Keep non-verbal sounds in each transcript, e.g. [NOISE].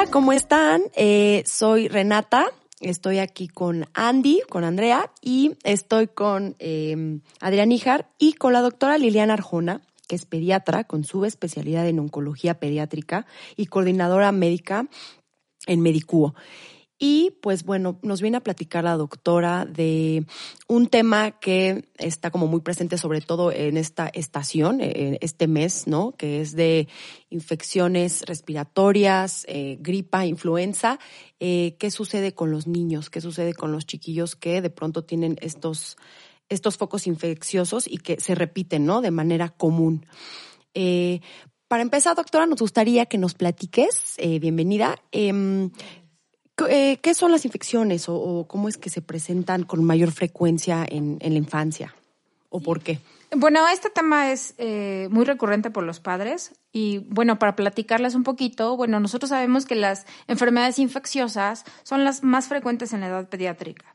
Hola, ¿cómo están? Eh, soy Renata. Estoy aquí con Andy, con Andrea y estoy con eh, Adrián Ijar y con la doctora Liliana Arjona, que es pediatra con su especialidad en oncología pediátrica y coordinadora médica en Medicuo. Y pues bueno, nos viene a platicar la doctora de un tema que está como muy presente sobre todo en esta estación, en este mes, ¿no? Que es de infecciones respiratorias, eh, gripa, influenza. Eh, ¿Qué sucede con los niños? ¿Qué sucede con los chiquillos que de pronto tienen estos, estos focos infecciosos y que se repiten, ¿no? De manera común. Eh, para empezar, doctora, nos gustaría que nos platiques, eh, bienvenida, eh, eh, ¿Qué son las infecciones o, o, cómo es que se presentan con mayor frecuencia en, en la infancia? ¿O por qué? Bueno, este tema es eh, muy recurrente por los padres y bueno, para platicarles un poquito, bueno, nosotros sabemos que las enfermedades infecciosas son las más frecuentes en la edad pediátrica.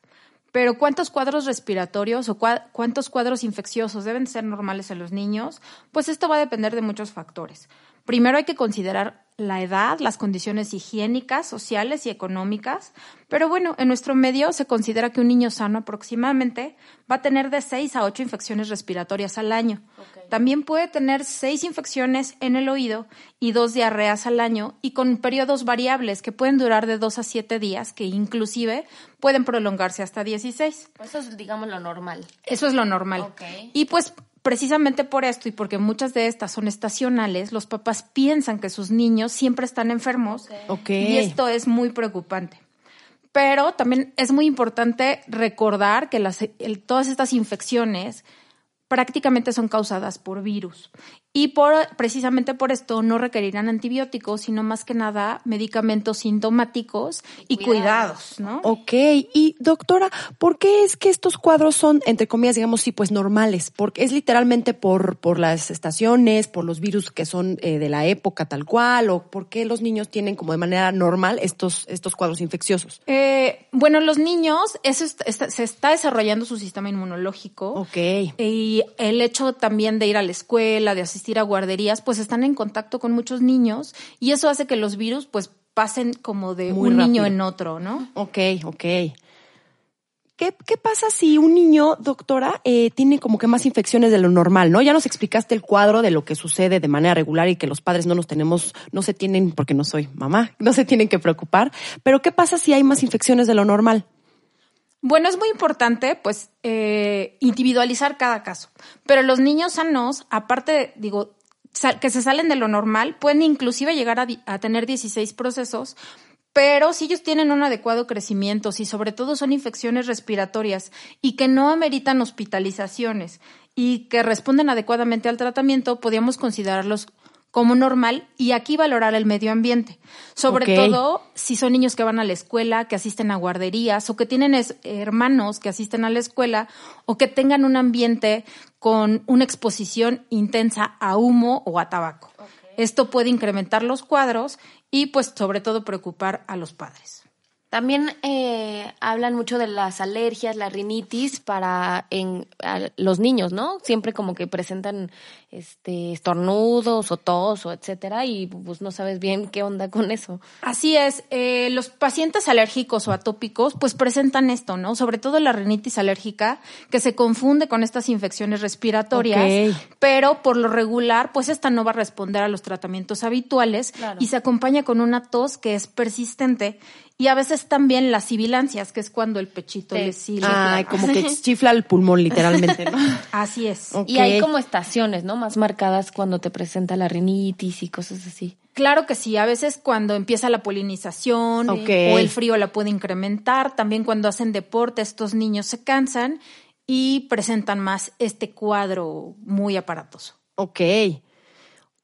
Pero ¿cuántos cuadros respiratorios o cua cuántos cuadros infecciosos deben ser normales en los niños? Pues esto va a depender de muchos factores. Primero hay que considerar la edad, las condiciones higiénicas, sociales y económicas. Pero bueno, en nuestro medio se considera que un niño sano aproximadamente va a tener de 6 a 8 infecciones respiratorias al año. Okay. También puede tener 6 infecciones en el oído y 2 diarreas al año y con periodos variables que pueden durar de 2 a 7 días, que inclusive pueden prolongarse hasta 16. Eso es, digamos, lo normal. Eso es lo normal. Okay. Y pues precisamente por esto y porque muchas de estas son estacionales, los papás piensan que sus niños siempre están enfermos okay. y esto es muy preocupante. Pero también es muy importante recordar que las, el, todas estas infecciones prácticamente son causadas por virus. Y por, precisamente por esto no requerirán antibióticos, sino más que nada medicamentos sintomáticos y cuidados, ¿no? Ok, y doctora, ¿por qué es que estos cuadros son, entre comillas, digamos, sí, pues normales? Porque es literalmente por, por las estaciones, por los virus que son eh, de la época tal cual, o por qué los niños tienen como de manera normal estos, estos cuadros infecciosos? Eh, bueno, los niños, eso está, está, se está desarrollando su sistema inmunológico. Ok. Y el hecho también de ir a la escuela, de asistir a guarderías, pues están en contacto con muchos niños y eso hace que los virus pues pasen como de Muy un rápido. niño en otro, ¿no? Ok, ok. ¿Qué, ¿Qué, pasa si un niño, doctora, eh, tiene como que más infecciones de lo normal, no? Ya nos explicaste el cuadro de lo que sucede de manera regular y que los padres no nos tenemos, no se tienen, porque no soy mamá, no se tienen que preocupar. Pero ¿qué pasa si hay más infecciones de lo normal? Bueno, es muy importante, pues, eh, individualizar cada caso. Pero los niños sanos, aparte, digo, que se salen de lo normal, pueden inclusive llegar a, a tener 16 procesos, pero si ellos tienen un adecuado crecimiento, si sobre todo son infecciones respiratorias y que no ameritan hospitalizaciones y que responden adecuadamente al tratamiento, podríamos considerarlos como normal y aquí valorar el medio ambiente. Sobre okay. todo si son niños que van a la escuela, que asisten a guarderías o que tienen hermanos que asisten a la escuela o que tengan un ambiente con una exposición intensa a humo o a tabaco. Okay. Esto puede incrementar los cuadros y pues sobre todo preocupar a los padres. También eh, hablan mucho de las alergias, la rinitis para en, los niños, ¿no? Siempre como que presentan este estornudos o tos o etcétera y pues no sabes bien qué onda con eso. Así es, eh, los pacientes alérgicos o atópicos pues presentan esto, ¿no? Sobre todo la rinitis alérgica que se confunde con estas infecciones respiratorias, okay. pero por lo regular pues esta no va a responder a los tratamientos habituales claro. y se acompaña con una tos que es persistente y a veces también las sibilancias, que es cuando el pechito Sí. le. Ay, como [LAUGHS] que chifla el pulmón, literalmente, ¿no? [LAUGHS] Así es. Y hay como estaciones, ¿no? Más marcadas cuando te presenta la rinitis y cosas así. Claro que sí, a veces cuando empieza la polinización Ok. o el frío la puede incrementar, también cuando hacen deporte estos niños se cansan y presentan más este cuadro muy aparatoso. Ok.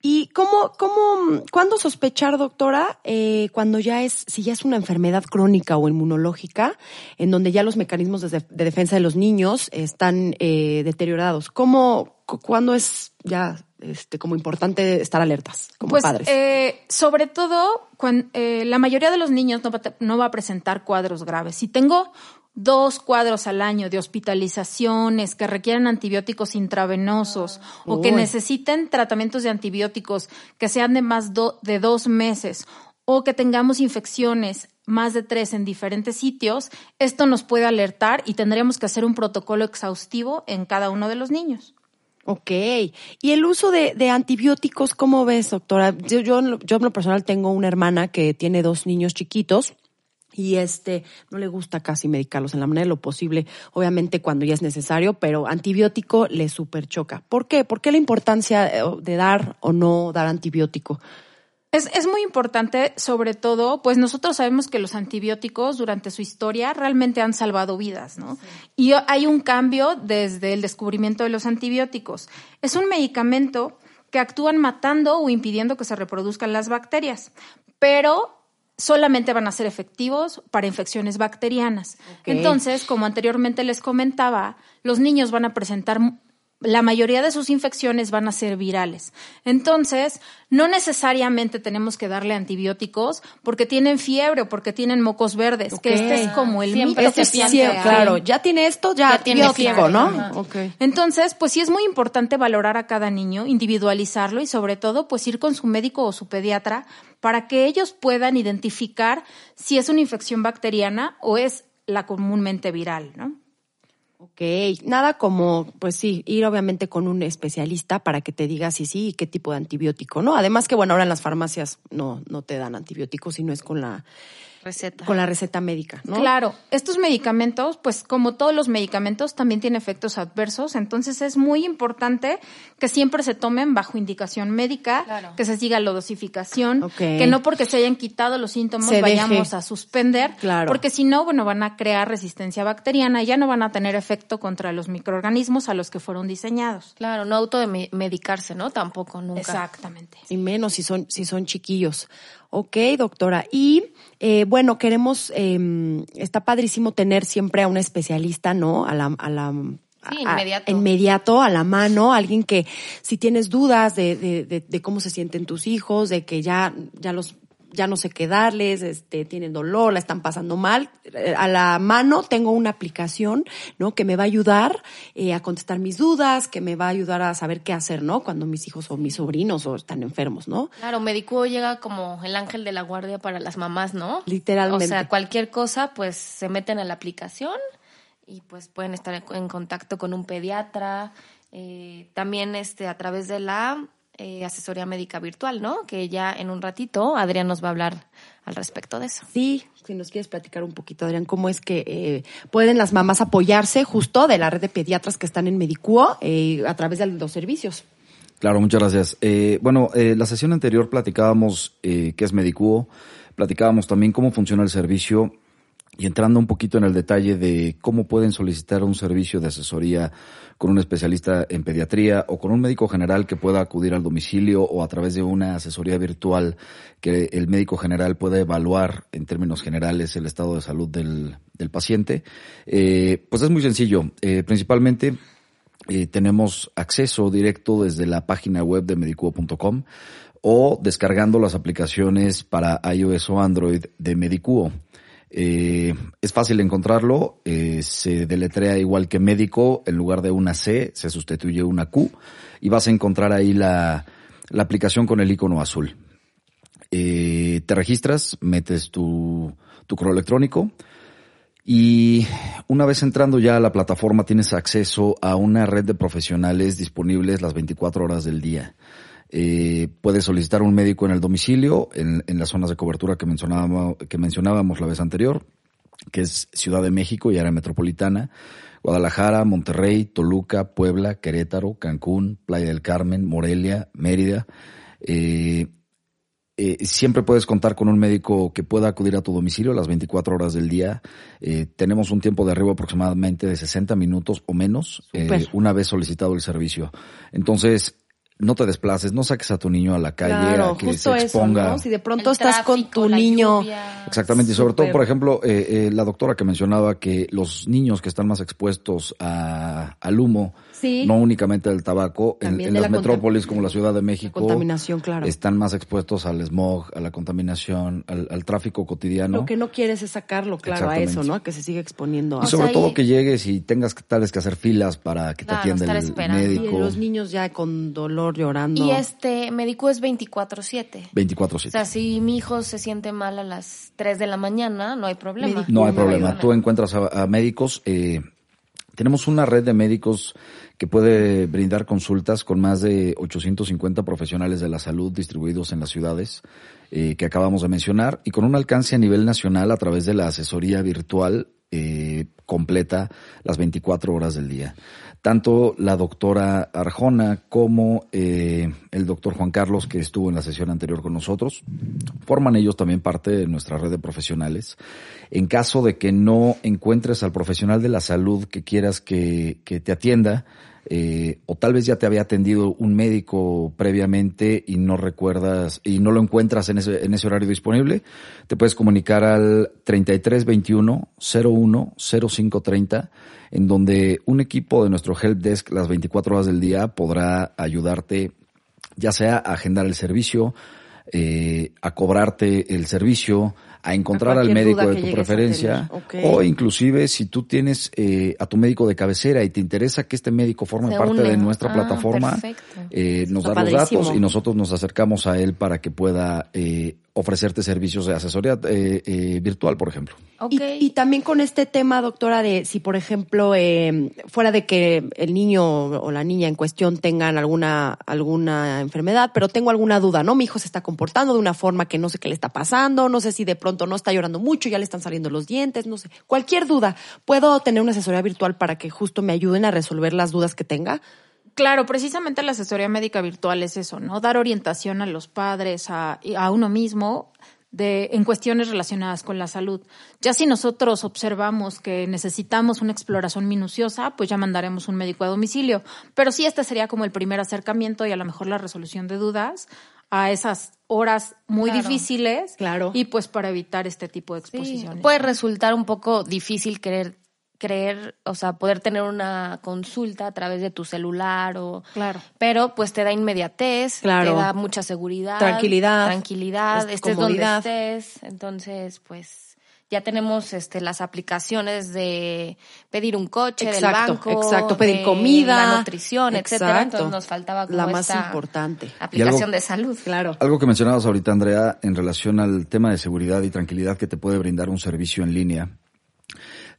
¿Y cómo, cómo, cuándo sospechar, doctora, eh, cuando ya es, si ya es una enfermedad crónica o inmunológica, en donde ya los mecanismos de, de defensa de los niños están eh, deteriorados? ¿Cómo, cu cuándo es ya este, como importante estar alertas como pues, padres? Eh, sobre todo, cuando, eh, la mayoría de los niños no va, no va a presentar cuadros graves. Si tengo dos cuadros al año de hospitalizaciones que requieren antibióticos intravenosos Uy. o que necesiten tratamientos de antibióticos que sean de más do, de dos meses o que tengamos infecciones más de tres en diferentes sitios, esto nos puede alertar y tendríamos que hacer un protocolo exhaustivo en cada uno de los niños. Ok. ¿Y el uso de, de antibióticos, cómo ves, doctora? Yo, yo, yo en lo personal tengo una hermana que tiene dos niños chiquitos y este no le gusta casi medicarlos en la manera de lo posible, obviamente cuando ya es necesario, pero antibiótico le super choca. ¿Por qué? ¿Por qué la importancia eh, de dar o no dar antibiótico? Es, es, muy importante, sobre todo, pues nosotros sabemos que los antibióticos durante su historia realmente han salvado vidas, ¿no? Y hay un cambio desde el descubrimiento de los antibióticos. Es un medicamento que actúan matando o impidiendo que se reproduzcan las bacterias, pero solamente van a ser efectivos para infecciones bacterianas. Okay. Entonces, como anteriormente les comentaba, los niños van a presentar la mayoría de sus infecciones van a ser virales. Entonces, no necesariamente tenemos que darle antibióticos porque tienen fiebre o porque tienen mocos verdes, okay. que este es como el Siempre mito. Sí, claro, ya tiene esto, ya, ya tiene fiebre, ¿no? Okay. Entonces, pues sí es muy importante valorar a cada niño, individualizarlo y sobre todo, pues ir con su médico o su pediatra para que ellos puedan identificar si es una infección bacteriana o es la comúnmente viral, ¿no? Ok, nada como, pues sí, ir obviamente con un especialista para que te diga si sí y qué tipo de antibiótico, ¿no? Además que, bueno, ahora en las farmacias no, no te dan antibióticos, sino es con la receta. Con la receta médica, ¿no? Claro, estos medicamentos, pues como todos los medicamentos, también tienen efectos adversos, entonces es muy importante que siempre se tomen bajo indicación médica, claro. que se siga la dosificación, okay. que no porque se hayan quitado los síntomas se vayamos deje. a suspender, claro. porque si no, bueno, van a crear resistencia bacteriana y ya no van a tener efecto contra los microorganismos a los que fueron diseñados. Claro, no automedicarse, ¿no? Tampoco, nunca. Exactamente. Y menos si son, si son chiquillos. Ok, doctora. Y eh, bueno, queremos, eh, está padrísimo tener siempre a un especialista, ¿no? A la, a la Sí, inmediato. A, inmediato, a la mano, alguien que si tienes dudas de, de, de, de, cómo se sienten tus hijos, de que ya, ya los ya no sé qué darles, este, tienen dolor, la están pasando mal. Eh, a la mano tengo una aplicación, ¿no? Que me va a ayudar eh, a contestar mis dudas, que me va a ayudar a saber qué hacer, ¿no? Cuando mis hijos o mis sobrinos o están enfermos, ¿no? Claro, Medicuo llega como el ángel de la guardia para las mamás, ¿no? Literalmente. O sea, cualquier cosa, pues se meten a la aplicación y pues pueden estar en contacto con un pediatra. Eh, también este a través de la eh, asesoría médica virtual, ¿no? Que ya en un ratito Adrián nos va a hablar al respecto de eso. Sí, si nos quieres platicar un poquito, Adrián, cómo es que eh, pueden las mamás apoyarse justo de la red de pediatras que están en Medicuo eh, a través de los servicios. Claro, muchas gracias. Eh, bueno, la sesión anterior platicábamos qué es Medicuo, platicábamos también cómo funciona el servicio y entrando un poquito en el detalle de cómo pueden solicitar un servicio de asesoría con un especialista en pediatría o con un médico general que pueda acudir al domicilio o a través de una asesoría virtual que el médico general pueda evaluar en términos generales el estado de salud del, del paciente, eh, pues es muy sencillo. Eh, principalmente eh, tenemos acceso directo desde la página web de medicuo.com o descargando las aplicaciones para iOS o Android de Medicuo. Eh, es fácil encontrarlo, eh, se deletrea igual que médico, en lugar de una C se sustituye una Q y vas a encontrar ahí la, la aplicación con el icono azul. Eh, te registras, metes tu, tu correo electrónico y una vez entrando ya a la plataforma tienes acceso a una red de profesionales disponibles las 24 horas del día. Eh, puedes solicitar un médico en el domicilio, en, en las zonas de cobertura que mencionábamos, que mencionábamos la vez anterior, que es Ciudad de México y área metropolitana, Guadalajara, Monterrey, Toluca, Puebla, Querétaro, Cancún, Playa del Carmen, Morelia, Mérida. Eh, eh, siempre puedes contar con un médico que pueda acudir a tu domicilio las 24 horas del día. Eh, tenemos un tiempo de arribo aproximadamente de 60 minutos o menos, eh, una vez solicitado el servicio. Entonces, no te desplaces, no saques a tu niño a la calle claro, a que justo se exponga. Eso, ¿no? Si de pronto el estás tráfico, con tu niño. Lluvia. Exactamente, y sobre Super. todo, por ejemplo, eh, eh, la doctora que mencionaba que los niños que están más expuestos a, al humo, sí. no únicamente al tabaco, en, en las metrópolis como la Ciudad de México, contaminación, claro. están más expuestos al smog, a la contaminación, al, al tráfico cotidiano. Lo que no quieres es sacarlo, claro, a eso, ¿no? A que se siga exponiendo. Y sobre o sea, todo y... que llegues y tengas tales que hacer filas para que claro, te atienda el esperando. médico. Y los niños ya con dolor llorando. Y este médico es 24/7. 24/7. O sea, si mi hijo se siente mal a las 3 de la mañana, no hay problema. No hay problema. Tú encuentras a, a médicos. Eh, tenemos una red de médicos que puede brindar consultas con más de 850 profesionales de la salud distribuidos en las ciudades eh, que acabamos de mencionar y con un alcance a nivel nacional a través de la asesoría virtual eh, completa las 24 horas del día. Tanto la doctora Arjona como eh, el doctor Juan Carlos, que estuvo en la sesión anterior con nosotros, forman ellos también parte de nuestra red de profesionales. En caso de que no encuentres al profesional de la salud que quieras que, que te atienda, eh, o tal vez ya te había atendido un médico previamente y no recuerdas y no lo encuentras en ese, en ese horario disponible, te puedes comunicar al 3321 01 0530 en donde un equipo de nuestro help desk las 24 horas del día podrá ayudarte ya sea a agendar el servicio, eh, a cobrarte el servicio, a encontrar al médico de tu preferencia o inclusive si tú tienes eh, a tu médico de cabecera y te interesa que este médico forme parte de nuestra Ah, plataforma, perfecto. Eh, nos Está da los datos y nosotros nos acercamos a él para que pueda eh, ofrecerte servicios de asesoría eh, eh, virtual, por ejemplo. Y, y también con este tema, doctora, de si, por ejemplo, eh, fuera de que el niño o la niña en cuestión tengan alguna, alguna enfermedad, pero tengo alguna duda, ¿no? Mi hijo se está comportando de una forma que no sé qué le está pasando, no sé si de pronto no está llorando mucho, ya le están saliendo los dientes, no sé. Cualquier duda, ¿puedo tener una asesoría virtual para que justo me ayuden a resolver las dudas que tenga? Claro, precisamente la asesoría médica virtual es eso, ¿no? Dar orientación a los padres, a, a uno mismo, de, en cuestiones relacionadas con la salud. Ya si nosotros observamos que necesitamos una exploración minuciosa, pues ya mandaremos un médico a domicilio. Pero sí, este sería como el primer acercamiento y a lo mejor la resolución de dudas a esas horas muy Claro. difíciles. Claro. Y pues para evitar este tipo de Sí, exposiciones. Puede resultar un poco difícil querer creer, o sea, poder tener una consulta a través de tu celular o Claro. pero pues te da inmediatez, Claro. te da mucha seguridad, Tranquilidad. tranquilidad, Es- estés comodidad. donde estés, entonces pues ya tenemos este las aplicaciones de pedir un coche Exacto, del banco, exacto, pedir de comida, la nutrición, etcétera, exacto. entonces nos faltaba como La más esta importante. aplicación algo- de salud. Claro. Algo que mencionabas ahorita, Andrea, en relación al tema de seguridad y tranquilidad que te puede brindar un servicio en línea.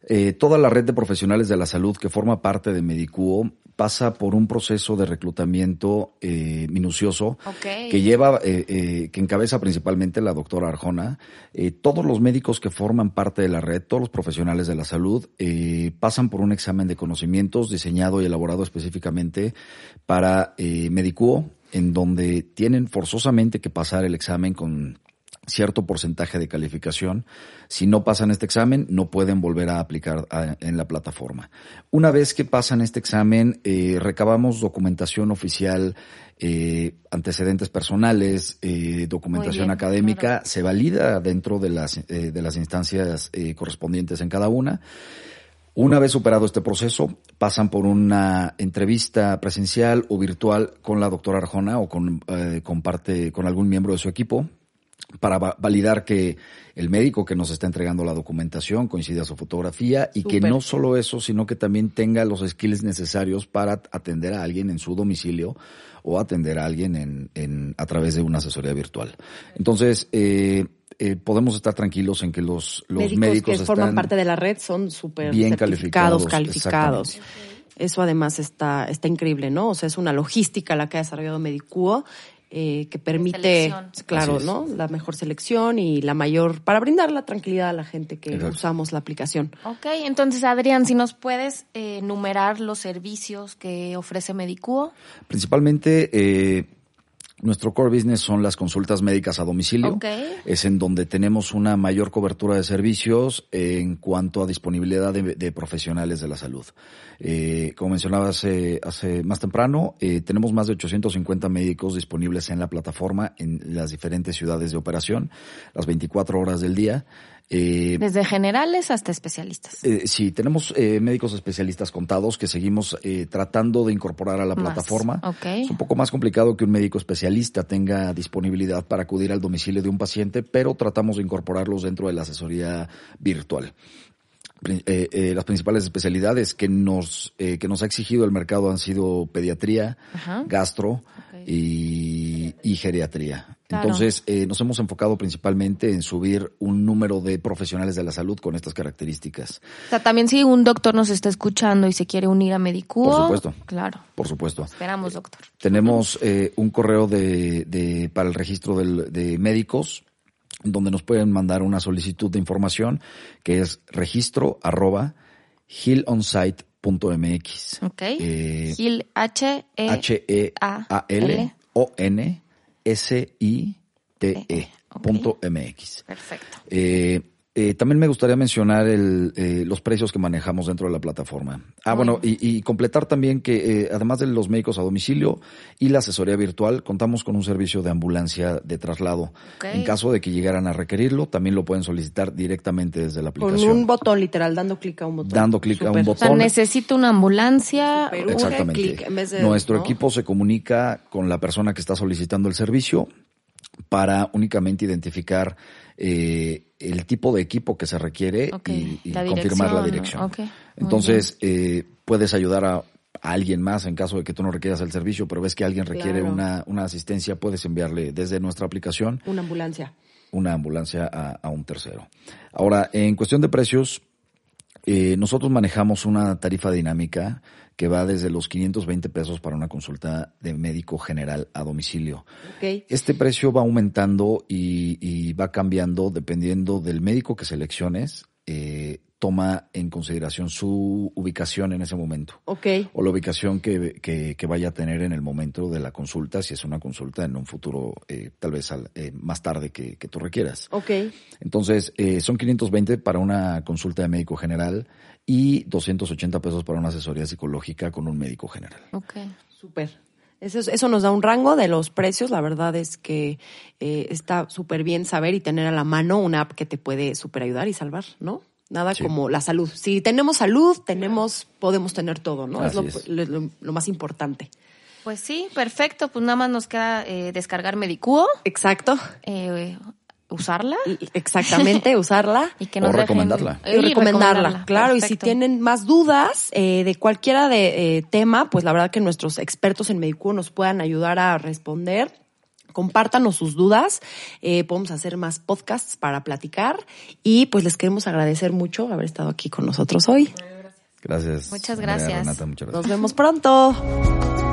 Eh, toda la red de profesionales de la salud que forma parte de Medicuo pasa por un proceso de reclutamiento eh, minucioso que lleva, eh, eh, que encabeza principalmente la doctora Arjona. Eh, todos los médicos que forman parte de la red, todos los profesionales de la salud, eh, pasan por un examen de conocimientos diseñado y elaborado específicamente para Medicuo, en donde tienen forzosamente que pasar el examen con cierto porcentaje de calificación. Si no pasan este examen, no pueden volver a aplicar a- en la plataforma. Una vez que pasan este examen, eh, recabamos documentación oficial, eh, antecedentes personales, eh, documentación bien, académica, claro. se valida dentro de las, eh, de las instancias eh, correspondientes en cada una. Una vez superado este proceso, pasan por una entrevista presencial o virtual con la doctora Arjona o con, con parte, con algún miembro de su equipo para va- validar que el médico que nos está entregando la documentación coincide a su fotografía y que no solo eso, sino que también tenga los skills necesarios para atender a alguien en su domicilio o atender a alguien en, en- a través de una asesoría virtual. Entonces, eh, eh, podemos estar tranquilos en que los, los médicos, médicos, que forman parte de la red son súper bien calificados, calificados. Eso además está, está increíble, ¿no? O sea, es una logística la que ha desarrollado Medicuo eh, que permite, Selección. claro, Así es. ¿no? La mejor selección y la mayor, para brindar la tranquilidad a la gente que Exacto. usamos la aplicación. Ok, entonces Adrián, si nos puedes eh, enumerar los servicios que ofrece Medicuo. Principalmente, eh, nuestro core business son las consultas médicas a domicilio. Ok. Es en donde tenemos una mayor cobertura de servicios en cuanto a disponibilidad de, de profesionales de la salud. Eh, como mencionaba hace, hace más temprano, eh, tenemos más de 850 médicos disponibles en la plataforma en las diferentes ciudades de operación, las 24 horas del día. Eh, Desde generales hasta especialistas. eh, sí, tenemos eh, médicos especialistas contados que seguimos tratando de incorporar a la Más, plataforma. ok. Es un poco más complicado que un médico especialista tenga disponibilidad para acudir al domicilio de un paciente, pero tratamos de incorporarlos dentro de la asesoría virtual. Eh, eh, las principales especialidades que nos eh, que nos ha exigido el mercado han sido pediatría, Ajá. gastro, y geriatría. Claro. Entonces, eh, nos hemos enfocado principalmente en subir un número de profesionales de la salud con estas características. O sea, también si un doctor nos está escuchando y se quiere unir a Medicuo. Por supuesto. Claro. Por supuesto. Esperamos, doctor. Tenemos eh, un correo de, de- para el registro del- de médicos donde nos pueden mandar una solicitud de información que es registro arroba healonsite.mx. Ok. Eh, Gil H E H-E-A-L O-N-S-I-T-E Ok. punto MX. Perfecto. Eh, eh, también me gustaría mencionar el, eh, los precios que manejamos dentro de la plataforma. Ah, bueno, y, y completar también que eh, además de los médicos a domicilio y la asesoría virtual, contamos con un servicio de ambulancia de traslado. En caso de que llegaran a requerirlo, también lo pueden solicitar directamente desde la Con aplicación. un botón, literal, dando clic a un botón. Dando clic a un Súper. O sea, botón. necesito una ambulancia. Exactamente. clic en vez de- Nuestro ¿no? equipo se comunica con la persona que está solicitando el servicio para únicamente identificar eh, el tipo de equipo que se requiere y, y la confirmar la dirección, Entonces, eh, puedes ayudar a, a alguien más en caso de que tú no requieras el servicio, pero ves que alguien requiere Claro. una, una asistencia, puedes enviarle desde nuestra aplicación Una ambulancia. una ambulancia a, a un tercero. Ahora, en cuestión de precios, eh, nosotros manejamos una tarifa dinámica que va desde los 520 pesos para una consulta de médico general a domicilio. Ok. Este precio va aumentando y, y va cambiando dependiendo del médico que selecciones. eh, toma en consideración su ubicación en ese momento Ok. o la ubicación que, que- que vaya a tener en el momento de la consulta, si es una consulta en un futuro, eh, tal vez al- eh, más tarde que, que tú requieras. Ok. Entonces, eh, son 520 para una consulta de médico general y 280 pesos para una asesoría psicológica con un médico general. Ok. Súper. Eso, es- eso nos da un rango de los precios. La verdad es que eh, está súper bien saber y tener a la mano una app que te puede súper ayudar y salvar, ¿no? Nada Sí. como la salud. Si tenemos salud, tenemos, podemos tener todo, ¿no? Así es, es. lo, más importante. Pues sí, perfecto. Pues nada más nos queda eh, descargar Medicuo, Exacto. eh, usarla Y- Exactamente, [LAUGHS] usarla. y que nos O recomendarla. y recomendarla, claro. Y si tienen más dudas eh, de cualquiera de eh, tema, pues la verdad que nuestros expertos en Medicuo nos puedan ayudar a responder. Compártanos sus dudas, eh, podemos hacer más podcasts para platicar y pues les queremos agradecer mucho haber estado aquí con nosotros hoy. Gracias. Muchas gracias. Renata, muchas gracias. Nos vemos pronto.